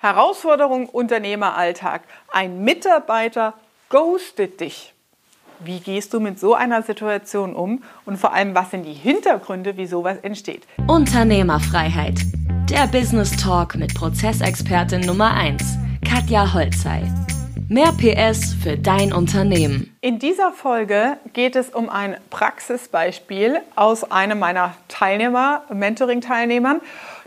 Herausforderung Unternehmeralltag. Ein Mitarbeiter ghostet dich. Wie gehst du mit so einer Situation um und vor allem, was sind die Hintergründe, wie sowas entsteht? Unternehmerfreiheit. Der Business Talk mit Prozessexpertin Nummer 1, Katja Holzei. Mehr PS für dein Unternehmen. In dieser Folge geht es um ein Praxisbeispiel aus einem meiner Teilnehmer, Mentoring-Teilnehmern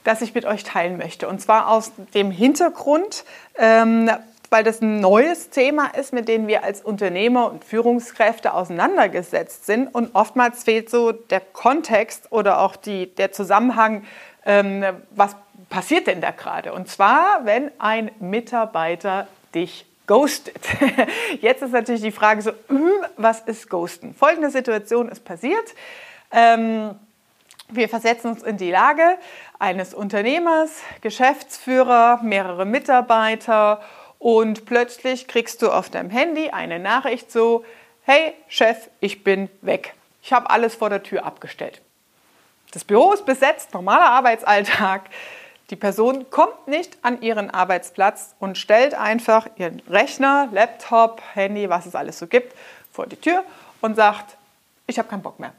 das ich mit euch teilen möchte. Und zwar aus dem Hintergrund, ähm, weil das ein neues Thema ist, mit dem wir als Unternehmer und Führungskräfte auseinandergesetzt sind. Und oftmals fehlt so der Kontext oder auch die, der Zusammenhang, ähm, was passiert denn da gerade? Und zwar, wenn ein Mitarbeiter dich ghostet. Jetzt ist natürlich die Frage so, hm, was ist Ghosten? Folgende Situation ist passiert. Ähm, wir versetzen uns in die Lage eines Unternehmers, Geschäftsführer, mehrere Mitarbeiter und plötzlich kriegst du auf deinem Handy eine Nachricht so, hey Chef, ich bin weg. Ich habe alles vor der Tür abgestellt. Das Büro ist besetzt, normaler Arbeitsalltag. Die Person kommt nicht an ihren Arbeitsplatz und stellt einfach ihren Rechner, Laptop, Handy, was es alles so gibt, vor die Tür und sagt, ich habe keinen Bock mehr.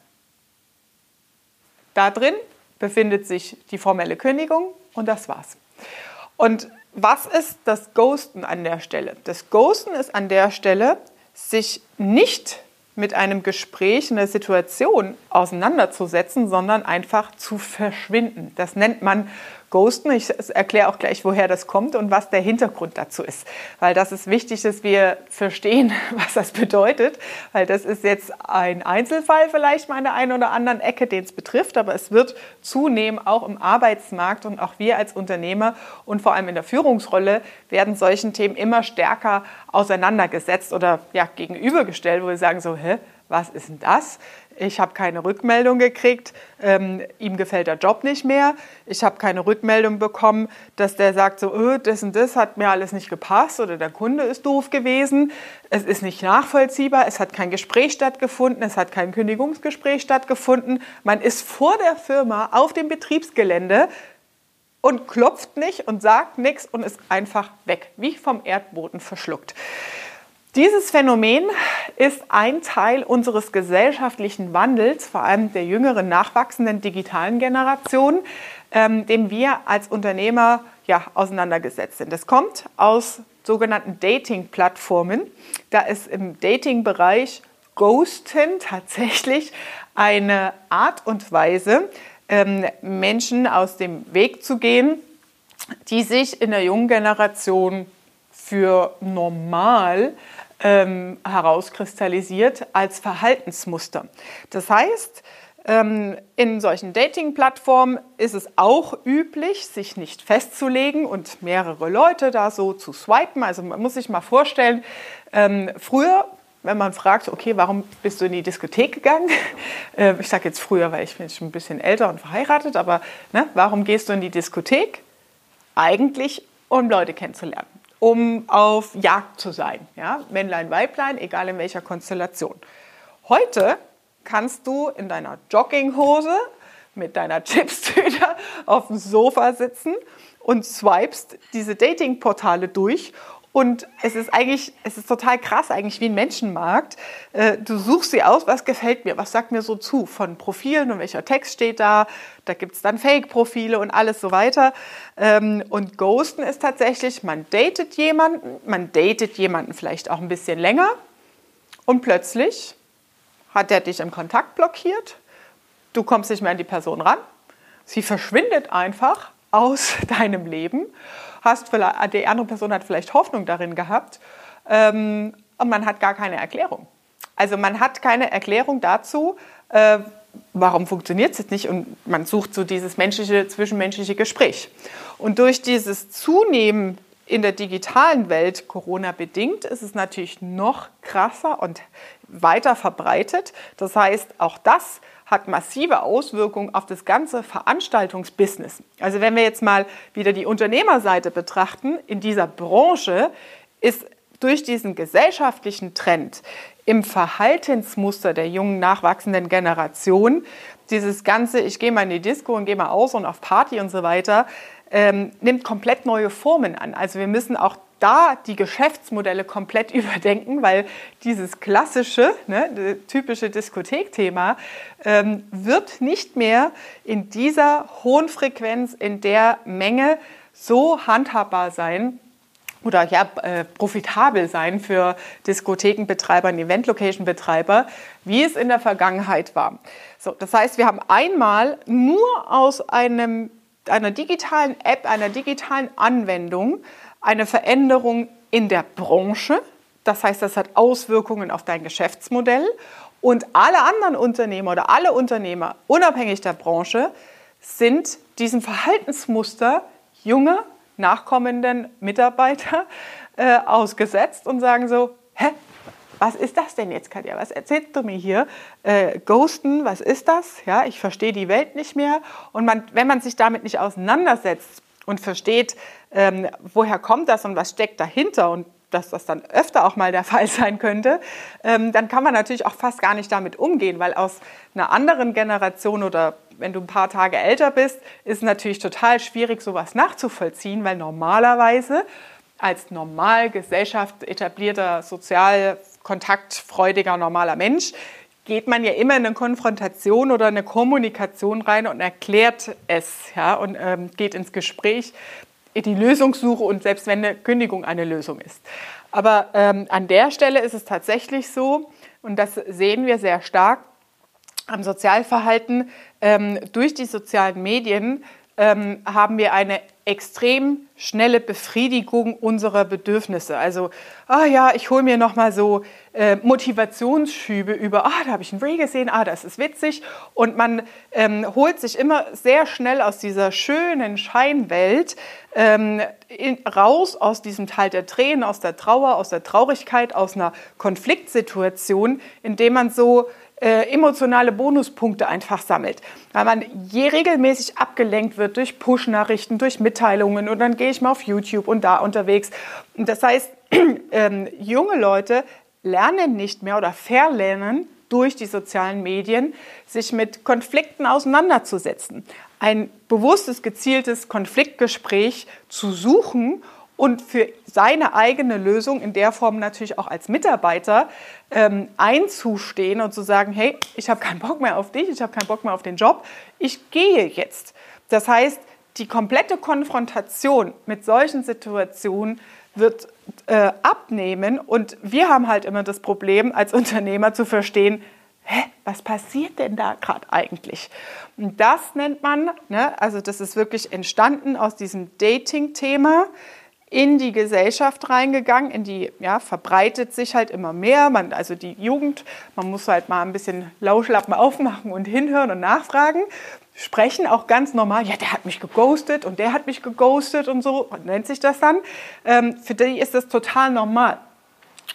Da drin befindet sich die formelle Kündigung und das war's. Und was ist das Ghosten an der Stelle? Das Ghosten ist an der Stelle, sich nicht mit einem Gespräch, einer Situation auseinanderzusetzen, sondern einfach zu verschwinden. Das nennt man Ghosten. Ich erkläre auch gleich, woher das kommt und was der Hintergrund dazu ist. Weil das ist wichtig, dass wir verstehen, was das bedeutet. Weil das ist jetzt ein Einzelfall vielleicht mal an der einen oder anderen Ecke, den es betrifft. Aber es wird zunehmend auch im Arbeitsmarkt und auch wir als Unternehmer und vor allem in der Führungsrolle werden solchen Themen immer stärker auseinandergesetzt oder ja, gegenübergestellt, wo wir sagen so, hä, was ist denn das? Ich habe keine Rückmeldung gekriegt, ähm, ihm gefällt der Job nicht mehr. Ich habe keine Rückmeldung bekommen, dass der sagt, so, öh, das und das hat mir alles nicht gepasst oder der Kunde ist doof gewesen. Es ist nicht nachvollziehbar, es hat kein Gespräch stattgefunden, es hat kein Kündigungsgespräch stattgefunden. Man ist vor der Firma auf dem Betriebsgelände und klopft nicht und sagt nichts und ist einfach weg, wie vom Erdboden verschluckt. Dieses Phänomen ist ein Teil unseres gesellschaftlichen Wandels, vor allem der jüngeren, nachwachsenden digitalen Generation, ähm, dem wir als Unternehmer ja, auseinandergesetzt sind. Das kommt aus sogenannten Dating-Plattformen. Da ist im Dating-Bereich Ghosten tatsächlich eine Art und Weise, ähm, Menschen aus dem Weg zu gehen, die sich in der jungen Generation für normal ähm, herauskristallisiert als Verhaltensmuster. Das heißt, ähm, in solchen Dating-Plattformen ist es auch üblich, sich nicht festzulegen und mehrere Leute da so zu swipen. Also man muss sich mal vorstellen, ähm, früher wenn man fragt, okay, warum bist du in die Diskothek gegangen? Äh, ich sage jetzt früher, weil ich bin schon ein bisschen älter und verheiratet, aber ne, warum gehst du in die Diskothek? Eigentlich, um Leute kennenzulernen um auf Jagd zu sein. Ja? Männlein, Weiblein, egal in welcher Konstellation. Heute kannst du in deiner Jogginghose mit deiner Chipstüte auf dem Sofa sitzen und swipest diese Datingportale durch und es ist eigentlich, es ist total krass, eigentlich wie ein Menschenmarkt. Äh, du suchst sie aus, was gefällt mir, was sagt mir so zu, von Profilen und welcher Text steht da. Da gibt es dann Fake-Profile und alles so weiter. Ähm, und Ghosten ist tatsächlich, man datet jemanden, man datet jemanden vielleicht auch ein bisschen länger und plötzlich hat der dich im Kontakt blockiert. Du kommst nicht mehr an die Person ran. Sie verschwindet einfach aus deinem Leben hast vielleicht, die andere Person hat vielleicht Hoffnung darin gehabt ähm, und man hat gar keine Erklärung. Also man hat keine Erklärung dazu, äh, warum funktioniert es jetzt nicht und man sucht so dieses menschliche, zwischenmenschliche Gespräch. Und durch dieses Zunehmen in der digitalen Welt, Corona bedingt, ist es natürlich noch krasser und weiter verbreitet. Das heißt, auch das hat massive Auswirkungen auf das ganze Veranstaltungsbusiness. Also wenn wir jetzt mal wieder die Unternehmerseite betrachten, in dieser Branche ist durch diesen gesellschaftlichen Trend im Verhaltensmuster der jungen nachwachsenden Generation dieses ganze, ich gehe mal in die Disco und gehe mal aus und auf Party und so weiter, ähm, nimmt komplett neue Formen an. Also wir müssen auch da die Geschäftsmodelle komplett überdenken, weil dieses klassische, ne, typische Diskothekthema ähm, wird nicht mehr in dieser hohen Frequenz, in der Menge so handhabbar sein, oder ja, äh, profitabel sein für Diskothekenbetreiber und Event-Location-Betreiber, wie es in der Vergangenheit war. So, das heißt, wir haben einmal nur aus einem, einer digitalen App, einer digitalen Anwendung eine Veränderung in der Branche. Das heißt, das hat Auswirkungen auf dein Geschäftsmodell. Und alle anderen Unternehmer oder alle Unternehmer, unabhängig der Branche, sind diesem Verhaltensmuster junger nachkommenden Mitarbeiter äh, ausgesetzt und sagen so, hä, was ist das denn jetzt, Katja? Was erzählst du mir hier? Äh, Ghosten, was ist das? Ja, ich verstehe die Welt nicht mehr. Und man, wenn man sich damit nicht auseinandersetzt und versteht, ähm, woher kommt das und was steckt dahinter und dass das dann öfter auch mal der Fall sein könnte, ähm, dann kann man natürlich auch fast gar nicht damit umgehen, weil aus einer anderen Generation oder wenn du ein paar Tage älter bist, ist es natürlich total schwierig, sowas nachzuvollziehen, weil normalerweise als normal Gesellschaft etablierter, sozial kontaktfreudiger, normaler Mensch geht man ja immer in eine Konfrontation oder eine Kommunikation rein und erklärt es ja, und ähm, geht ins Gespräch, in die Lösungssuche und selbst wenn eine Kündigung eine Lösung ist. Aber ähm, an der Stelle ist es tatsächlich so, und das sehen wir sehr stark, am Sozialverhalten ähm, durch die sozialen Medien ähm, haben wir eine extrem schnelle Befriedigung unserer Bedürfnisse. Also, ah ja, ich hole mir noch mal so äh, Motivationsschübe über, ah, da habe ich ein Reel gesehen, ah, das ist witzig. Und man ähm, holt sich immer sehr schnell aus dieser schönen Scheinwelt ähm, in, raus, aus diesem Teil der Tränen, aus der Trauer, aus der Traurigkeit, aus einer Konfliktsituation, indem man so äh, emotionale Bonuspunkte einfach sammelt. Weil man je regelmäßig abgelenkt wird durch Push-Nachrichten, durch Mitteilungen und dann gehe ich mal auf YouTube und da unterwegs. Und das heißt, ähm, junge Leute lernen nicht mehr oder verlernen durch die sozialen Medien, sich mit Konflikten auseinanderzusetzen. Ein bewusstes, gezieltes Konfliktgespräch zu suchen und für seine eigene Lösung in der Form natürlich auch als Mitarbeiter ähm, einzustehen und zu sagen, hey, ich habe keinen Bock mehr auf dich, ich habe keinen Bock mehr auf den Job, ich gehe jetzt. Das heißt, die komplette Konfrontation mit solchen Situationen wird äh, abnehmen und wir haben halt immer das Problem als Unternehmer zu verstehen, hä, was passiert denn da gerade eigentlich? Und das nennt man, ne, also das ist wirklich entstanden aus diesem Dating-Thema in die Gesellschaft reingegangen, in die, ja, verbreitet sich halt immer mehr. Man, also die Jugend, man muss halt mal ein bisschen Lauschlappen aufmachen und hinhören und nachfragen. Sprechen auch ganz normal, ja, der hat mich geghostet und der hat mich geghostet und so, nennt sich das dann. Ähm, für die ist das total normal.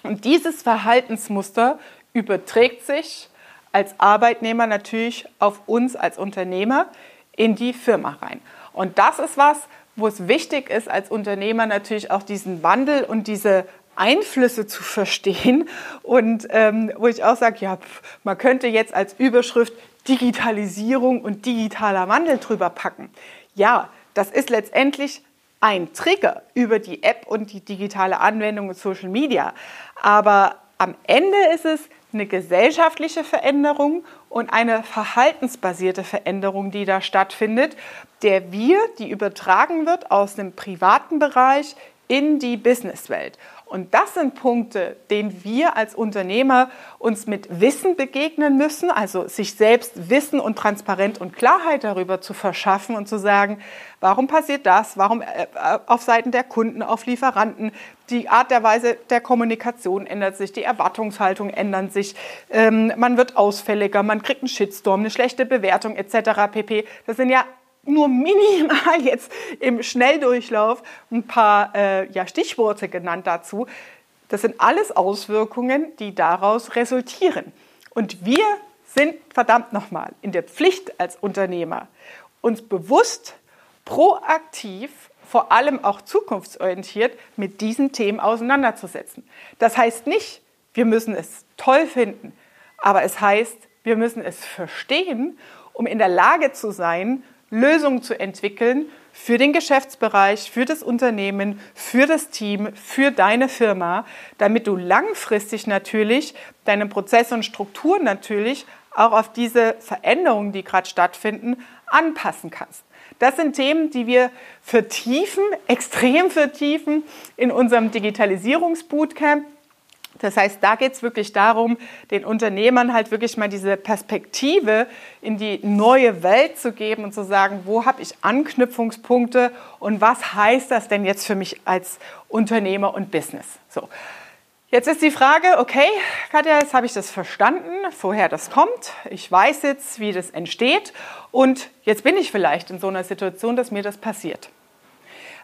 Und dieses Verhaltensmuster überträgt sich als Arbeitnehmer natürlich auf uns als Unternehmer in die Firma rein. Und das ist was, wo es wichtig ist, als Unternehmer natürlich auch diesen Wandel und diese Einflüsse zu verstehen und ähm, wo ich auch sage, ja, man könnte jetzt als Überschrift Digitalisierung und digitaler Wandel drüber packen. Ja, das ist letztendlich ein Trigger über die App und die digitale Anwendung und Social Media. Aber am Ende ist es eine gesellschaftliche Veränderung und eine verhaltensbasierte Veränderung, die da stattfindet, der wir, die übertragen wird aus dem privaten Bereich in die Businesswelt. Und das sind Punkte, denen wir als Unternehmer uns mit Wissen begegnen müssen, also sich selbst Wissen und Transparenz und Klarheit darüber zu verschaffen und zu sagen, warum passiert das, warum äh, auf Seiten der Kunden, auf Lieferanten, die Art der Weise der Kommunikation ändert sich, die Erwartungshaltung ändern sich, ähm, man wird ausfälliger, man kriegt einen Shitstorm, eine schlechte Bewertung etc. pp. Das sind ja nur minimal jetzt im Schnelldurchlauf ein paar äh, ja, Stichworte genannt dazu. Das sind alles Auswirkungen, die daraus resultieren. Und wir sind verdammt nochmal in der Pflicht als Unternehmer, uns bewusst, proaktiv, vor allem auch zukunftsorientiert mit diesen Themen auseinanderzusetzen. Das heißt nicht, wir müssen es toll finden, aber es heißt, wir müssen es verstehen, um in der Lage zu sein, Lösungen zu entwickeln für den Geschäftsbereich, für das Unternehmen, für das Team, für deine Firma, damit du langfristig natürlich deine Prozesse und Strukturen natürlich auch auf diese Veränderungen, die gerade stattfinden, anpassen kannst. Das sind Themen, die wir vertiefen, extrem vertiefen in unserem Digitalisierungsbootcamp. Das heißt, da geht es wirklich darum, den Unternehmern halt wirklich mal diese Perspektive in die neue Welt zu geben und zu sagen, wo habe ich Anknüpfungspunkte und was heißt das denn jetzt für mich als Unternehmer und Business? So. Jetzt ist die Frage, okay, Katja, jetzt habe ich das verstanden, woher das kommt. Ich weiß jetzt, wie das entsteht und jetzt bin ich vielleicht in so einer Situation, dass mir das passiert.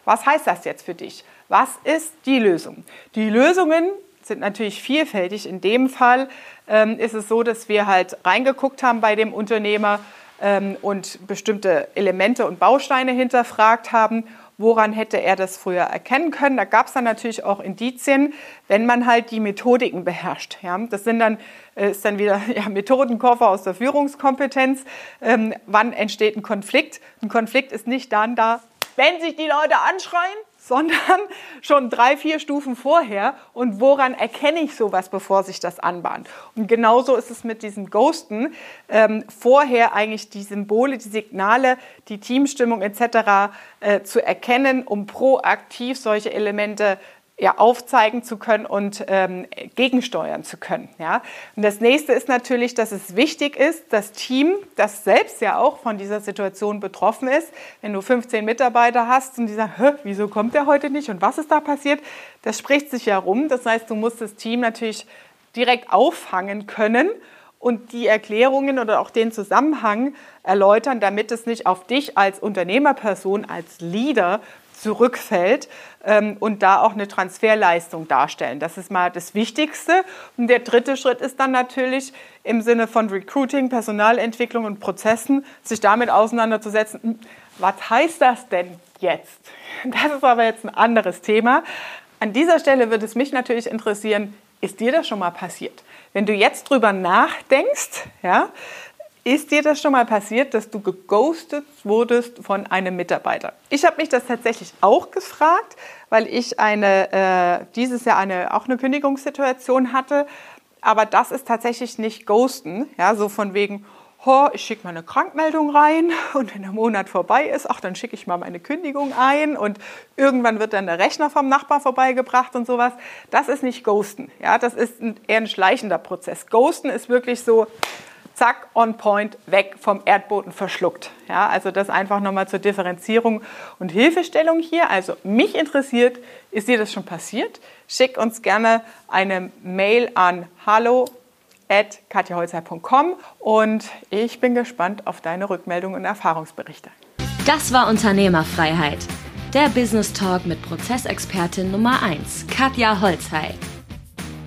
Was heißt das jetzt für dich? Was ist die Lösung? Die Lösungen sind natürlich vielfältig. In dem Fall ähm, ist es so, dass wir halt reingeguckt haben bei dem Unternehmer ähm, und bestimmte Elemente und Bausteine hinterfragt haben. Woran hätte er das früher erkennen können? Da gab es dann natürlich auch Indizien, wenn man halt die Methodiken beherrscht. Ja? Das sind dann, äh, ist dann wieder ja, Methodenkoffer aus der Führungskompetenz. Ähm, wann entsteht ein Konflikt? Ein Konflikt ist nicht dann da, wenn sich die Leute anschreien, sondern schon drei, vier Stufen vorher. Und woran erkenne ich sowas, bevor sich das anbahnt? Und genauso ist es mit diesem Ghosten. Ähm, vorher eigentlich die Symbole, die Signale, die Teamstimmung etc. Äh, zu erkennen, um proaktiv solche Elemente ja, aufzeigen zu können und ähm, gegensteuern zu können. Ja? Und das nächste ist natürlich, dass es wichtig ist, das Team, das selbst ja auch von dieser Situation betroffen ist, wenn du 15 Mitarbeiter hast und die sagen, wieso kommt der heute nicht und was ist da passiert, das spricht sich ja rum. Das heißt, du musst das Team natürlich direkt auffangen können und die Erklärungen oder auch den Zusammenhang erläutern, damit es nicht auf dich als Unternehmerperson, als Leader zurückfällt ähm, und da auch eine Transferleistung darstellen. Das ist mal das Wichtigste. Und der dritte Schritt ist dann natürlich im Sinne von Recruiting, Personalentwicklung und Prozessen, sich damit auseinanderzusetzen. Hm, was heißt das denn jetzt? Das ist aber jetzt ein anderes Thema. An dieser Stelle würde es mich natürlich interessieren, ist dir das schon mal passiert? Wenn du jetzt drüber nachdenkst, ja, ist dir das schon mal passiert, dass du geghostet wurdest von einem Mitarbeiter? Ich habe mich das tatsächlich auch gefragt, weil ich eine, äh, dieses Jahr eine, auch eine Kündigungssituation hatte. Aber das ist tatsächlich nicht Ghosten, ja, so von wegen, oh, ich schicke mal eine Krankmeldung rein und wenn der Monat vorbei ist, ach, dann schicke ich mal meine Kündigung ein und irgendwann wird dann der Rechner vom Nachbar vorbeigebracht und sowas. Das ist nicht Ghosten, ja, das ist ein, eher ein schleichender Prozess. Ghosten ist wirklich so, zack, on point, weg vom Erdboden verschluckt. Ja, also das einfach nochmal zur Differenzierung und Hilfestellung hier. Also mich interessiert, ist dir das schon passiert? Schick uns gerne eine Mail an hallo at und ich bin gespannt auf deine Rückmeldungen und Erfahrungsberichte. Das war Unternehmerfreiheit. Der Business Talk mit Prozessexpertin Nummer 1, Katja Holzhey.